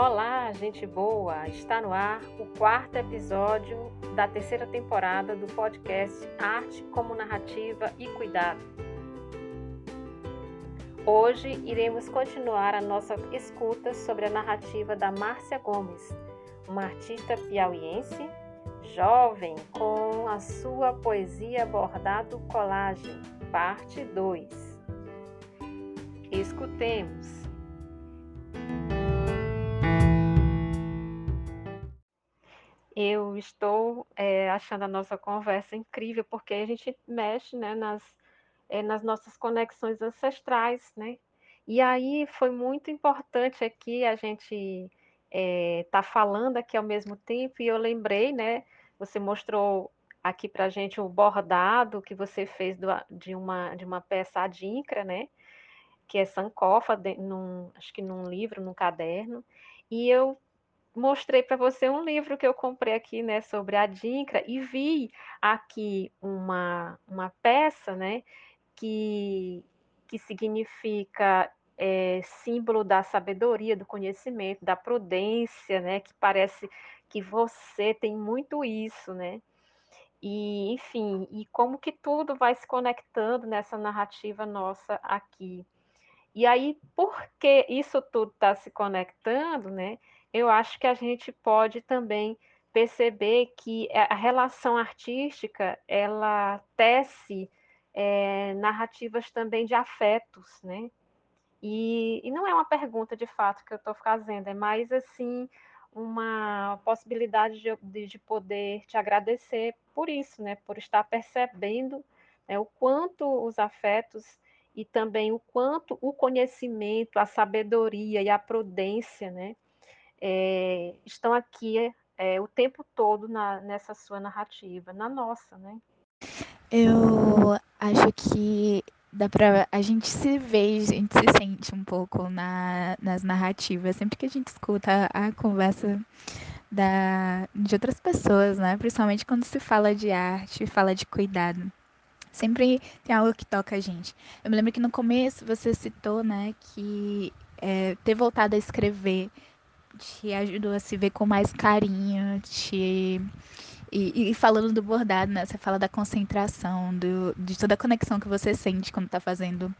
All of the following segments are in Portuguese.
Olá, gente boa! Está no ar o quarto episódio da terceira temporada do podcast Arte como Narrativa e Cuidado. Hoje iremos continuar a nossa escuta sobre a narrativa da Márcia Gomes, uma artista piauiense, jovem, com a sua poesia bordado colagem, parte 2. Escutemos. Eu estou é, achando a nossa conversa incrível, porque a gente mexe né, nas, é, nas nossas conexões ancestrais, né? E aí foi muito importante aqui a gente estar é, tá falando aqui ao mesmo tempo, e eu lembrei, né? Você mostrou aqui para a gente o bordado que você fez do, de, uma, de uma peça adincra, né? Que é sancofa, de, num, acho que num livro, num caderno. E eu mostrei para você um livro que eu comprei aqui, né, sobre a Dincra, e vi aqui uma, uma peça, né, que, que significa é, símbolo da sabedoria, do conhecimento, da prudência, né, que parece que você tem muito isso, né, e, enfim, e como que tudo vai se conectando nessa narrativa nossa aqui. E aí, porque isso tudo está se conectando, né, eu acho que a gente pode também perceber que a relação artística ela tece é, narrativas também de afetos, né? E, e, não é uma pergunta de fato que eu estou fazendo, é mais assim uma possibilidade de, de, de, poder te agradecer por isso, né? Por estar percebendo né, o quanto os afetos e também o quanto o conhecimento, a sabedoria e a prudência, né? é, estão aqui é, o tempo todo na, nessa sua narrativa, na nossa, né? Eu acho que dá pra. A gente se vê, a gente se sente um pouco na, nas narrativas. Sempre que a gente escuta a conversa da, de outras pessoas, né? Principalmente quando se fala de arte, fala de cuidado. Sempre tem algo que toca a gente. Eu me lembro que no começo você citou, né, que é, ter voltado a escrever te ajudou a se ver com mais carinho, te e, e, falando do bordado, né? Você fala da concentração, do, de toda a conexão que você sente quando está fazendo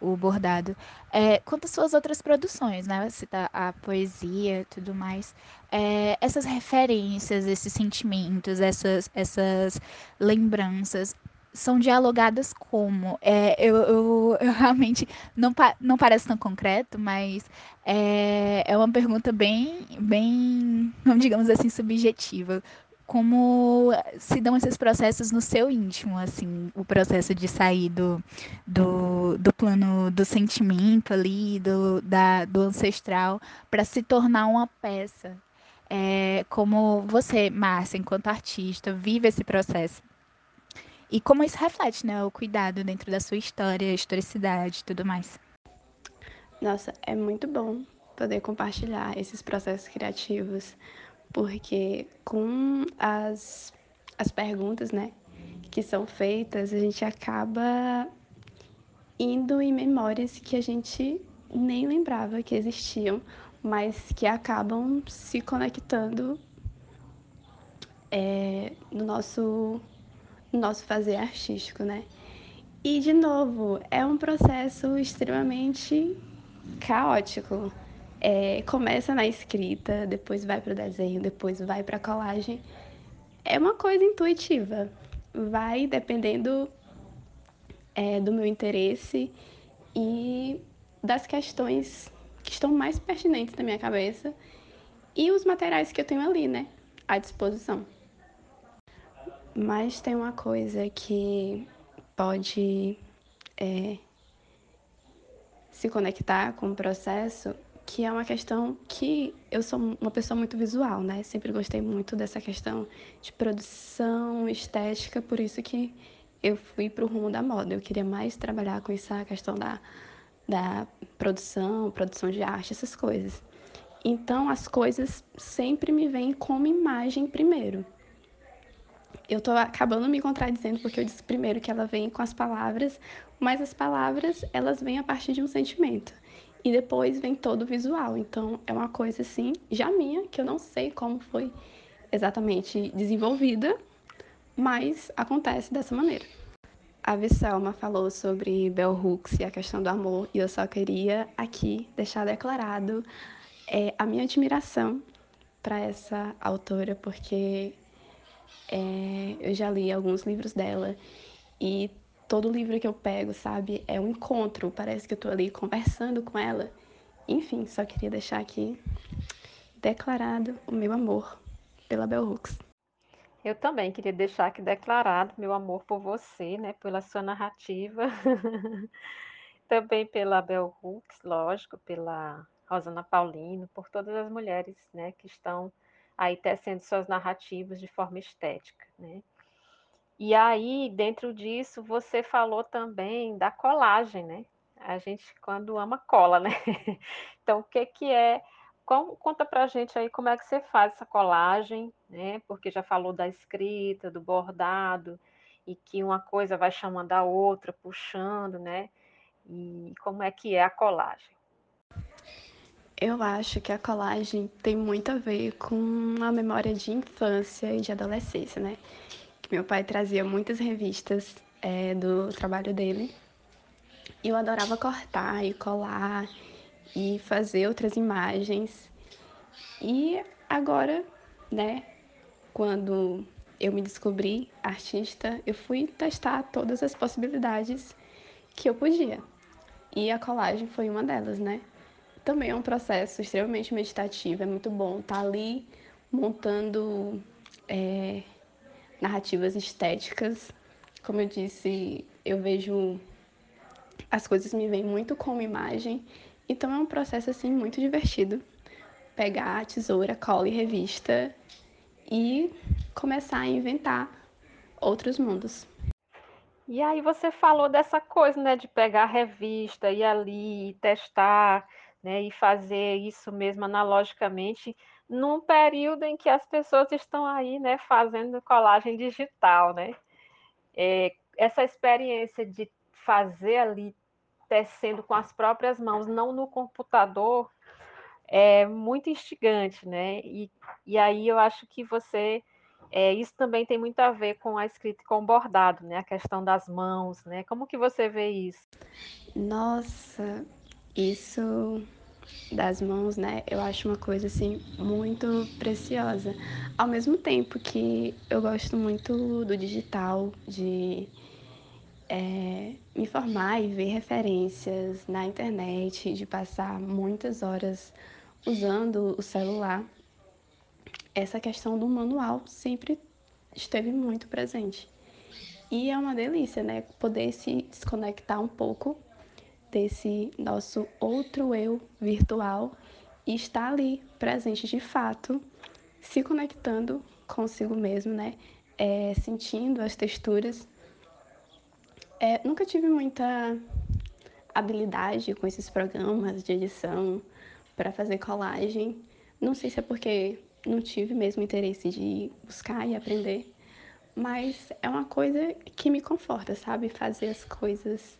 o bordado. É, quanto às suas outras produções, né? Você tá a poesia tudo mais. É, essas referências, esses sentimentos, essas, essas lembranças, são dialogadas como? É, eu, eu, eu, realmente não, não parece tão concreto, mas é, é uma pergunta bem, bem, digamos assim, subjetiva. Como se dão esses processos no seu íntimo, assim, o processo de sair do, do, do plano do sentimento ali, do, da, do ancestral, para se tornar uma peça. É, como você, Márcia, enquanto artista, vive esse processo? E como isso reflete, né, o cuidado dentro da sua história, historicidade e tudo mais. Nossa, é muito bom poder compartilhar esses processos criativos, porque com as, as perguntas, né, que são feitas, a gente acaba indo em memórias que a gente nem lembrava que existiam, mas que acabam se conectando é, no nosso nosso fazer artístico, né? E, de novo, é um processo extremamente caótico. É, começa na escrita, depois vai para o desenho, depois vai para a colagem. É uma coisa intuitiva. Vai dependendo é, do meu interesse e das questões que estão mais pertinentes na minha cabeça e os materiais que eu tenho ali, né, à disposição. Mas tem uma coisa que pode é, se conectar com o processo, que é uma questão que eu sou uma pessoa muito visual, né? Sempre gostei muito dessa questão de produção, estética, por isso que eu fui para o rumo da moda. Eu queria mais trabalhar com essa questão da, da produção, produção de arte, essas coisas. Então, as coisas sempre me vêm como imagem primeiro eu tô acabando me contradizendo porque eu disse primeiro que ela vem com as palavras, mas as palavras, elas vêm a partir de um sentimento. e depois vem todo o visual. Então é uma coisa assim, já minha, que eu não sei como foi exatamente desenvolvida, mas acontece dessa maneira. A Visselma falou sobre Bell Hooks e a questão do amor, e eu só queria aqui deixar declarado é, a minha admiração para essa autora, porque é, eu já li alguns livros dela e todo livro que eu pego, sabe, é um encontro, parece que eu tô ali conversando com ela. Enfim, só queria deixar aqui declarado o meu amor pela Bell Hooks. Eu também queria deixar aqui declarado meu amor por você, né, pela sua narrativa. também pela Bell Hooks, lógico, pela Rosana Paulino, por todas as mulheres, né, que estão aí tecendo suas narrativas de forma estética, né? E aí, dentro disso, você falou também da colagem, né? A gente, quando ama, cola, né? Então, o que que é... Conta pra gente aí como é que você faz essa colagem, né? Porque já falou da escrita, do bordado, e que uma coisa vai chamando a outra, puxando, né? E como é que é a colagem? Eu acho que a colagem tem muito a ver com a memória de infância e de adolescência, né? Meu pai trazia muitas revistas é, do trabalho dele. E eu adorava cortar e colar e fazer outras imagens. E agora, né, quando eu me descobri artista, eu fui testar todas as possibilidades que eu podia. E a colagem foi uma delas, né? Também é um processo extremamente meditativo, é muito bom estar tá ali montando é, narrativas estéticas. Como eu disse, eu vejo as coisas me vêm muito como imagem, então é um processo assim muito divertido. Pegar a tesoura, cola e revista e começar a inventar outros mundos. E aí você falou dessa coisa, né, de pegar a revista e ali testar, né, e fazer isso mesmo analogicamente num período em que as pessoas estão aí, né, fazendo colagem digital, né? É, essa experiência de fazer ali, tecendo com as próprias mãos, não no computador, é muito instigante, né? E, e aí eu acho que você, é, isso também tem muito a ver com a escrita e com o bordado, né? A questão das mãos, né? Como que você vê isso? Nossa, isso das mãos, né? Eu acho uma coisa assim muito preciosa. Ao mesmo tempo que eu gosto muito do digital, de é, me informar e ver referências na internet, de passar muitas horas usando o celular, essa questão do manual sempre esteve muito presente. E é uma delícia, né? Poder se desconectar um pouco desse nosso outro eu virtual e estar ali presente de fato, se conectando consigo mesmo, né? É, sentindo as texturas. É, nunca tive muita habilidade com esses programas de edição para fazer colagem. Não sei se é porque não tive mesmo interesse de buscar e aprender, mas é uma coisa que me conforta, sabe? Fazer as coisas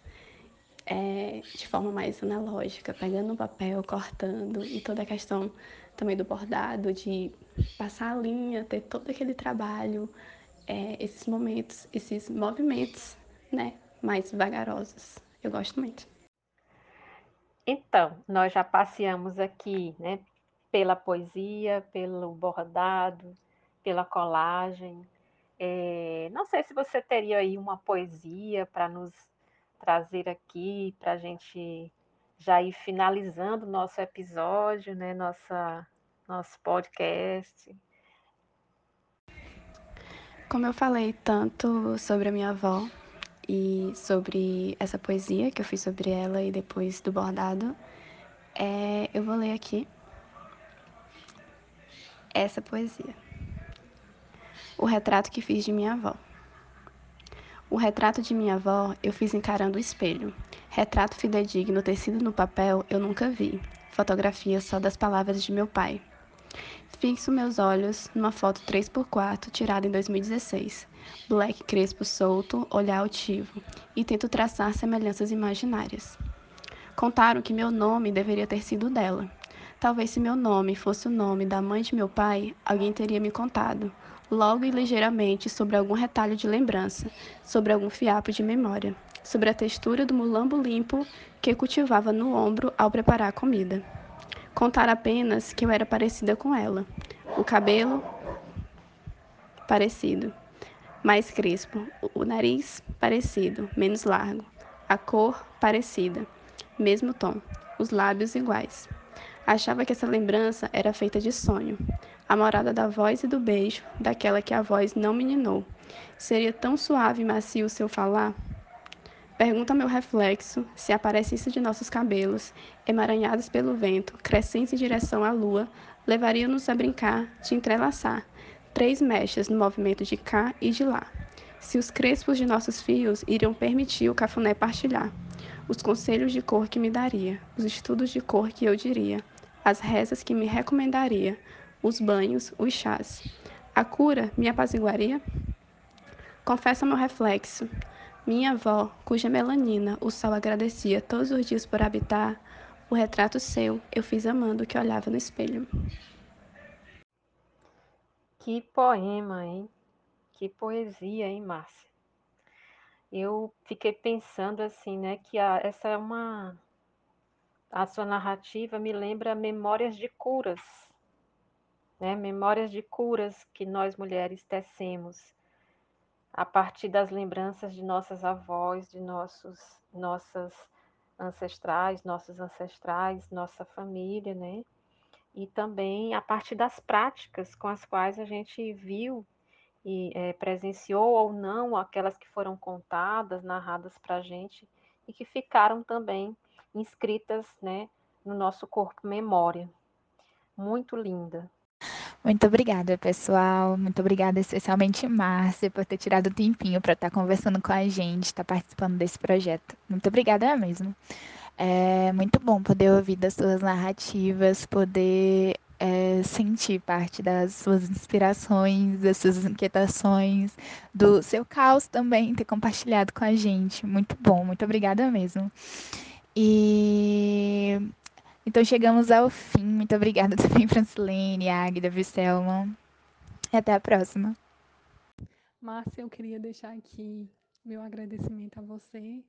é, de forma mais analógica, pegando o papel, cortando, e toda a questão também do bordado, de passar a linha, ter todo aquele trabalho, é, esses momentos, esses movimentos, né, mais vagarosos. Eu gosto muito. Então, nós já passeamos aqui, né, pela poesia, pelo bordado, pela colagem. É, não sei se você teria aí uma poesia para nos trazer aqui para a gente já ir finalizando nosso episódio, né? Nossa, nosso podcast. Como eu falei tanto sobre a minha avó e sobre essa poesia que eu fiz sobre ela e depois do bordado, é, eu vou ler aqui essa poesia. O retrato que fiz de minha avó. O retrato de minha avó eu fiz encarando o espelho. Retrato fidedigno tecido no papel eu nunca vi. Fotografia só das palavras de meu pai. Fixo meus olhos numa foto 3x4 tirada em 2016. Black crespo solto, olhar altivo, e tento traçar semelhanças imaginárias. Contaram que meu nome deveria ter sido dela. Talvez se meu nome fosse o nome da mãe de meu pai, alguém teria me contado, logo e ligeiramente, sobre algum retalho de lembrança, sobre algum fiapo de memória, sobre a textura do mulambo limpo que cultivava no ombro ao preparar a comida. Contaram apenas que eu era parecida com ela. O cabelo parecido, mais crespo, o nariz parecido, menos largo, a cor parecida, mesmo tom, os lábios iguais. Achava que essa lembrança era feita de sonho, a morada da voz e do beijo, daquela que a voz não meninou. Seria tão suave e macio o seu falar? Pergunta meu reflexo se a parecência de nossos cabelos, emaranhados pelo vento, crescentes em direção à lua, levariam-nos a brincar de entrelaçar três mechas no movimento de cá e de lá. Se os crespos de nossos fios iriam permitir o cafuné partilhar, os conselhos de cor que me daria, os estudos de cor que eu diria, as rezas que me recomendaria, os banhos, os chás. A cura me apaziguaria? Confessa meu reflexo. Minha avó, cuja melanina o sol agradecia todos os dias por habitar, o retrato seu eu fiz amando que olhava no espelho. Que poema, hein? Que poesia, hein, Márcia? Eu fiquei pensando assim, né, que a, essa é uma a sua narrativa me lembra memórias de curas, né? Memórias de curas que nós mulheres tecemos a partir das lembranças de nossas avós, de nossos nossas ancestrais, nossos ancestrais, nossa família, né? E também a partir das práticas com as quais a gente viu e é, presenciou ou não aquelas que foram contadas, narradas para a gente e que ficaram também inscritas né, no nosso corpo memória. Muito linda. Muito obrigada, pessoal. Muito obrigada, especialmente Márcia, por ter tirado o tempinho para estar tá conversando com a gente, estar tá participando desse projeto. Muito obrigada mesmo. É muito bom poder ouvir das suas narrativas, poder é, sentir parte das suas inspirações, das suas inquietações, do seu caos também, ter compartilhado com a gente. Muito bom, muito obrigada mesmo. E então chegamos ao fim. Muito obrigada também, Francilene, Águida, Visselma. E até a próxima. Márcia, eu queria deixar aqui meu agradecimento a você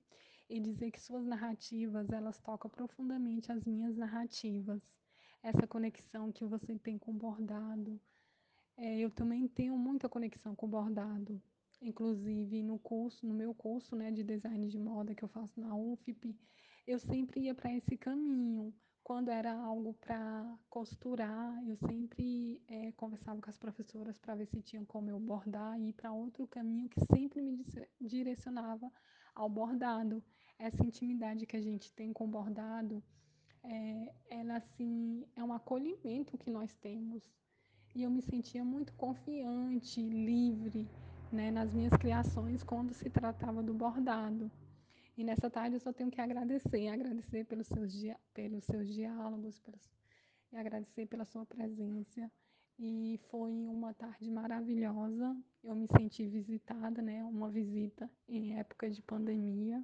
e dizer que suas narrativas, elas tocam profundamente as minhas narrativas. Essa conexão que você tem com o bordado. É, eu também tenho muita conexão com o bordado. Inclusive no curso, no meu curso né, de design de moda que eu faço na UFP, eu sempre ia para esse caminho. Quando era algo para costurar, eu sempre é, conversava com as professoras para ver se tinham como eu bordar e ir para outro caminho que sempre me direcionava ao bordado essa intimidade que a gente tem com o bordado, é, ela assim é um acolhimento que nós temos. E eu me sentia muito confiante, livre, né, nas minhas criações quando se tratava do bordado. E nessa tarde eu só tenho que agradecer, agradecer pelos seus, pelos seus diálogos, pelos, e agradecer pela sua presença. E foi uma tarde maravilhosa. Eu me senti visitada, né? Uma visita em época de pandemia.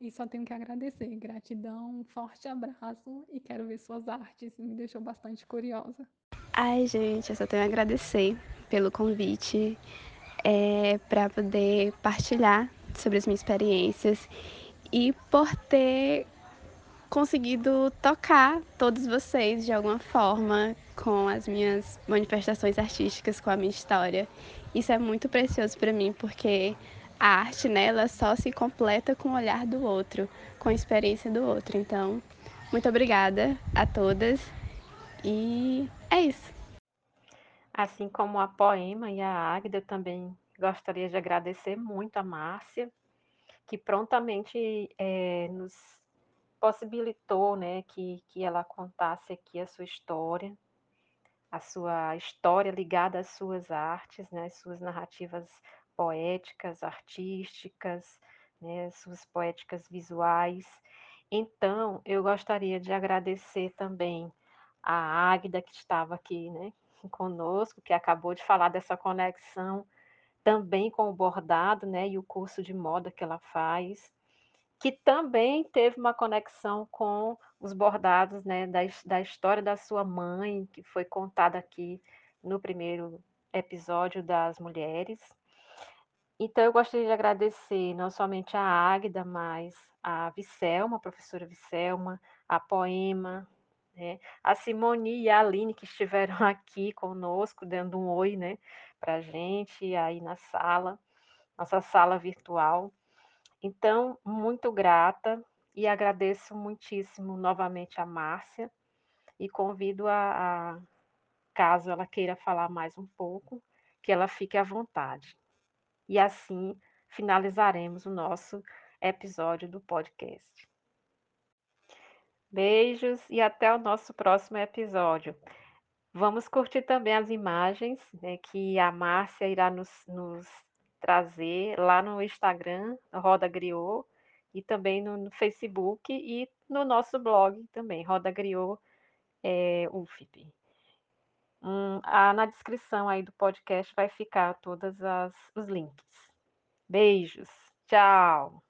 E só tenho que agradecer. Gratidão, um forte abraço e quero ver suas artes. Me deixou bastante curiosa. Ai, gente, eu só tenho a agradecer pelo convite é, para poder partilhar sobre as minhas experiências e por ter conseguido tocar todos vocês de alguma forma com as minhas manifestações artísticas, com a minha história. Isso é muito precioso para mim porque a arte nela só se completa com o olhar do outro, com a experiência do outro. Então, muito obrigada a todas e é isso. Assim como a Poema e a Águida, eu também gostaria de agradecer muito a Márcia, que prontamente é, nos possibilitou né, que, que ela contasse aqui a sua história, a sua história ligada às suas artes, né, as suas narrativas poéticas, artísticas, né, suas poéticas visuais. Então, eu gostaria de agradecer também a Águida, que estava aqui né, conosco, que acabou de falar dessa conexão também com o bordado né, e o curso de moda que ela faz, que também teve uma conexão com os bordados né, da, da história da sua mãe, que foi contada aqui no primeiro episódio das mulheres. Então, eu gostaria de agradecer não somente a Águida, mas a Vicelma, a professora Vicelma, a Poema, né, a Simone e a Aline, que estiveram aqui conosco, dando um oi né, para a gente aí na sala, nossa sala virtual. Então, muito grata e agradeço muitíssimo novamente a Márcia e convido a, a, caso ela queira falar mais um pouco, que ela fique à vontade. E assim finalizaremos o nosso episódio do podcast. Beijos e até o nosso próximo episódio. Vamos curtir também as imagens né, que a Márcia irá nos, nos trazer lá no Instagram, Roda Griot, e também no, no, Facebook e no nosso blog também, Roda Griot é, UFIP. Hum, na descrição aí do podcast vai ficar todos os links. Beijos, tchau!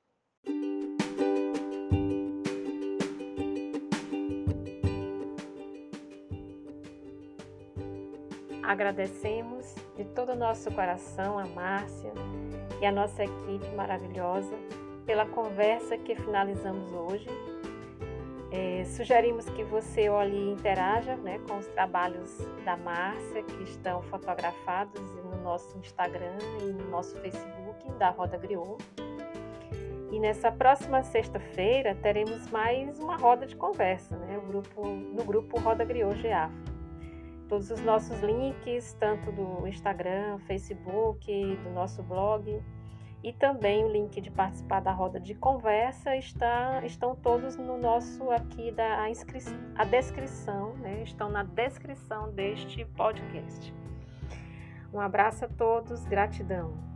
Agradecemos de todo o nosso coração a Márcia e a nossa equipe maravilhosa pela conversa que finalizamos hoje. É, sugerimos que você olhe e interaja né, com os trabalhos da Márcia, que estão fotografados no nosso Instagram e no nosso Facebook da Roda Griot. E nessa próxima sexta-feira teremos mais uma roda de conversa, né, no grupo Roda Griot GEAF todos os nossos links, tanto do Instagram, Facebook, do nosso blog, e também o link de participar da roda de conversa está, estão todos no nosso aqui da a, a descrição, né? estão na descrição deste podcast. Um abraço a todos, gratidão.